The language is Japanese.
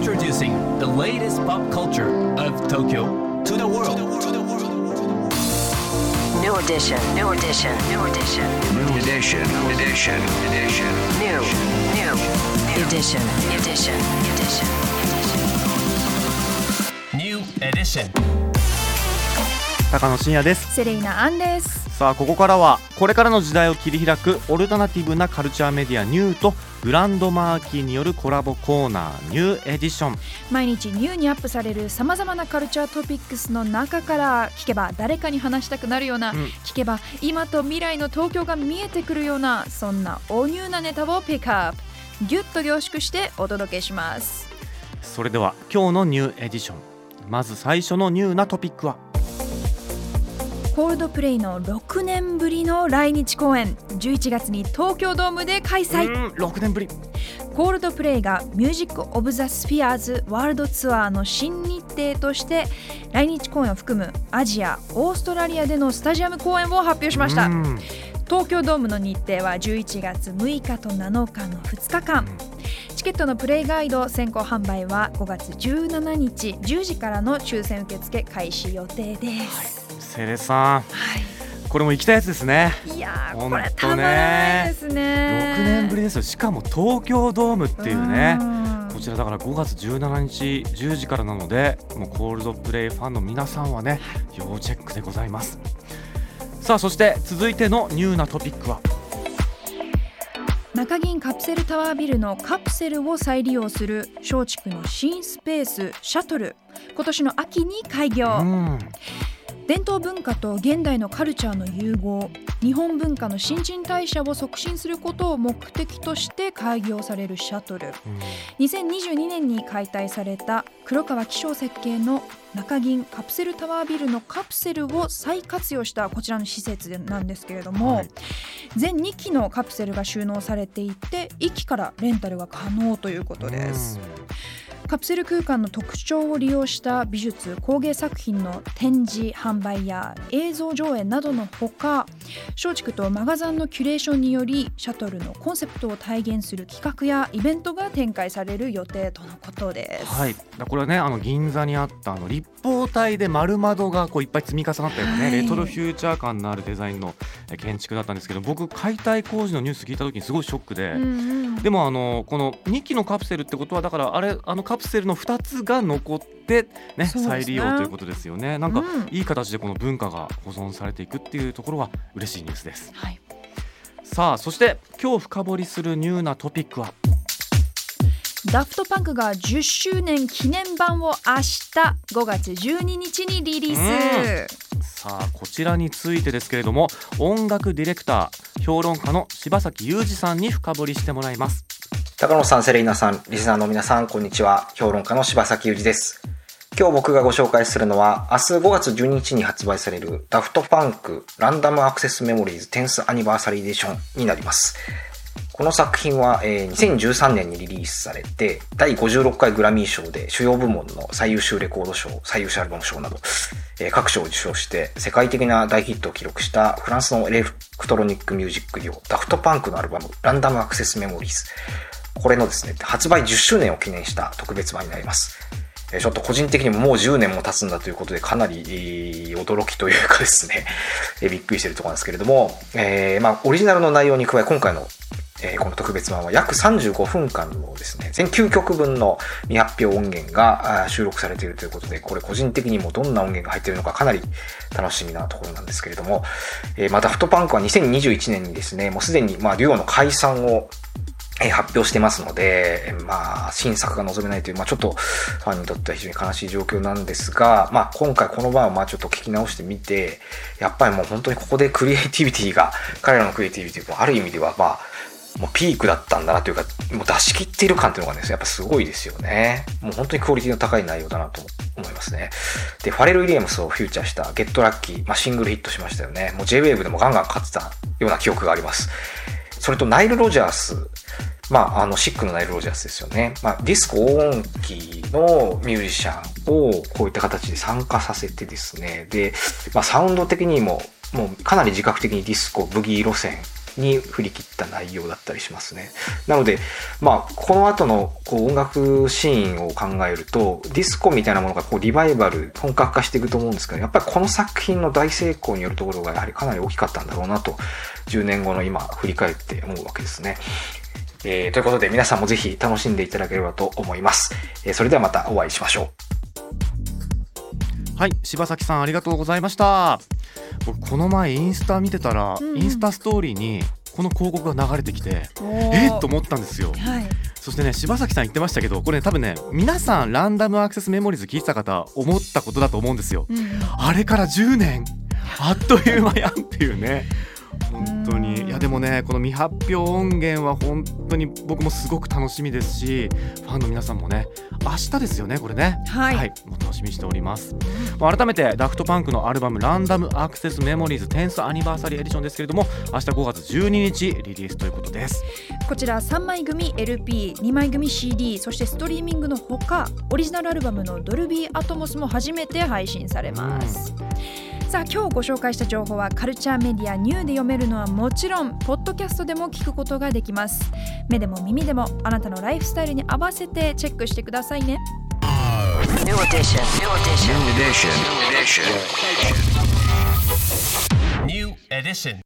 Introducing the latest pop culture of Tokyo to the world. New edition. New edition. New edition. New edition. Edition. Edition. New. New. Edition. Edition. Edition. New edition. 高野真也ですセレイナアンですさあここからはこれからの時代を切り開くオルタナティブなカルチャーメディアニューとグランドマーキーによるコラボコーナーニューエディション。毎日ニューにアップされるさまざまなカルチャートピックスの中から聞けば誰かに話したくなるような、うん。聞けば今と未来の東京が見えてくるようなそんなおニューなネタをピックアップ。ギュッと凝縮してお届けします。それでは今日のニューエディション。まず最初のニューなトピックは？コールドプレイの6年ぶりの来日公演。11月に東京ドームで開催。うん6年ぶり。コールドプレイがミュージック・オブ・ザ・スフィアーズワールドツアーの新日程として来日公演を含むアジア、オーストラリアでのスタジアム公演を発表しました。うん。東京ドームの日程は11月6日と7日の2日間。チケットのプレイガイド先行販売は5月17日10時からの抽選受付開始予定です、セレさん。これも行きたいやつですね。い、やーこれたまらないですね。6年ぶりですよ。しかも東京ドームっていうね。うん。こちらだから5月17日10時からなのでもうコールドプレイファンの皆さんはね要チェックでございます。さあそして続いてのニューなトピックは。中銀カプセルタワービルのカプセルを再利用する松竹の新スペースシャトル。今年の秋に開業、うん伝統文化と現代のカルチャーの融合日本文化の新陳代謝を促進することを目的として開業されるシャトル。2022年に解体された黒川紀章設計の中銀カプセルタワービルのカプセルを再活用したこちらの施設なんですけれども、はい。全2機のカプセルが収納されていて1機からレンタルが可能ということです。カプセル空間の特徴を利用した美術工芸作品の展示販売や映像上映などのほか松竹とマガザンのキュレーションによりシャトルのコンセプトを体現する企画やイベントが展開される予定とのことです。はい、これはねあの銀座にあったあの立方体で丸窓がこういっぱい積み重なったようなね、はい。レトロフューチャー感のあるデザインのえ建築だったんですけど僕解体工事のニュース聞いた時にすごいショックで、うんうん。でもあのこの2機のカプセルってことはだからあれあのカプセルの2つが残って、ね再利用ということですよね。なんかうん。いい形でこの文化が保存されていくっていうところは嬉しいニュースです。はい。さあそして今日深掘りするニューなトピックは？ダフトパンクが10周年記念版を明日5月12日にリリース。さあこちらについてですけれども音楽ディレクター評論家の柴崎裕二さんに深掘りしてもらいます高野さん、セレイナさん、リスナーの皆さん、こんにちは。評論家の柴崎裕二です。今日僕がご紹介するのは、明日5月12日に発売されるダフトパンクランダムアクセスメモリーズ 10th アニバーサリーエディションになります。この作品は、えー2013年にリリースされて、第56回グラミー賞で主要部門の最優秀レコード賞、最優秀アルバム賞など、え各賞を受賞して世界的な大ヒットを記録したフランスのエレクトロニックミュージックデュオ、ダフトパンクのアルバムランダムアクセスメモリーズ。これのですね、発売10周年を記念した特別版になります。ちょっと個人的にももう10年も経つんだということでかなり驚きというかですね、びっくりしてるところなんですけれども、えーまあ、オリジナルの内容に加え今回のえこの特別版は約35分間のですね、全9曲分の未発表音源が収録されているということで、これ個人的にもどんな音源が入っているのかかなり楽しみなところなんですけれども、えまたフトパンクは2021年にですね、もうすでにまあデュオの解散をえ発表してますので、まあ、新作が望めないという、まあ、ちょっとファンにとっては非常に悲しい状況なんですが、まあ、今回この版をまあちょっと聞き直してみて、やっぱりもう本当にここでクリエイティビティが、彼らのクリエイティビティもある意味では、まあ、もうピークだったんだなというか、もう出し切っている感というのがね、やっぱすごいですよね。もう本当にクオリティの高い内容だなと思いますね。で、ファレル・ウィリアムスをフューチャーしたゲットラッキー、まあ、シングルヒットしましたよね。もう J-Wave でもガンガン勝ってたような記憶があります。それとナイル・ロジャース。まあ、あの、シックのナイル・ロジャースですよね。まあ、ディスコ黄音機のミュージシャンをこういった形で参加させてですね。で、まあ、サウンド的にも、もうかなり自覚的にディスコ、ブギー路線に振り切った内容だったりしますね。なので、まあ、この後のこう音楽シーンを考えると、ディスコみたいなものがこうリバイバル、本格化していくと思うんですけど、やっぱりこの作品の大成功によるところがやはりかなり大きかったんだろうなと、10年後の今振り返って思うわけですね。えーということで皆さんもぜひ楽しんでいただければと思います。えーそれではまたお会いしましょう。はい柴崎さんありがとうございました。僕この前インスタ見てたら、うん。うんインスタストーリーにこの広告が流れてきてえっと思ったんですよ。はい。そしてね柴崎さん言ってましたけどこれ、ね、多分ね皆さんランダムアクセスメモリーズ聞いてた方思ったことだと思うんですよ。うんあれから10年あっという間やんっていうね本当に。うん。いやでもねこの未発表音源は本当に僕もすごく楽しみですしファンの皆さんもね明日ですよねこれね。はい。もう楽しみにしております。まあ改めてダフトパンクのアルバム「ランダムアクセスメモリーズ 10th アニバーサリーエディション」ですけれども明日5月12日リリースということです。こちら3枚組 LP2 枚組 CD そしてストリーミングのほかオリジナルアルバムのドルビーアトモスも初めて配信されます、さあ今日ご紹介した情報はカルチャーメディアニューで読めるのはもちろんポッドキャストでも聞くことができます目でも耳でもあなたのライフスタイルに合わせてチェックしてくださいね New edition. New edition. Edition. Edition. New edition.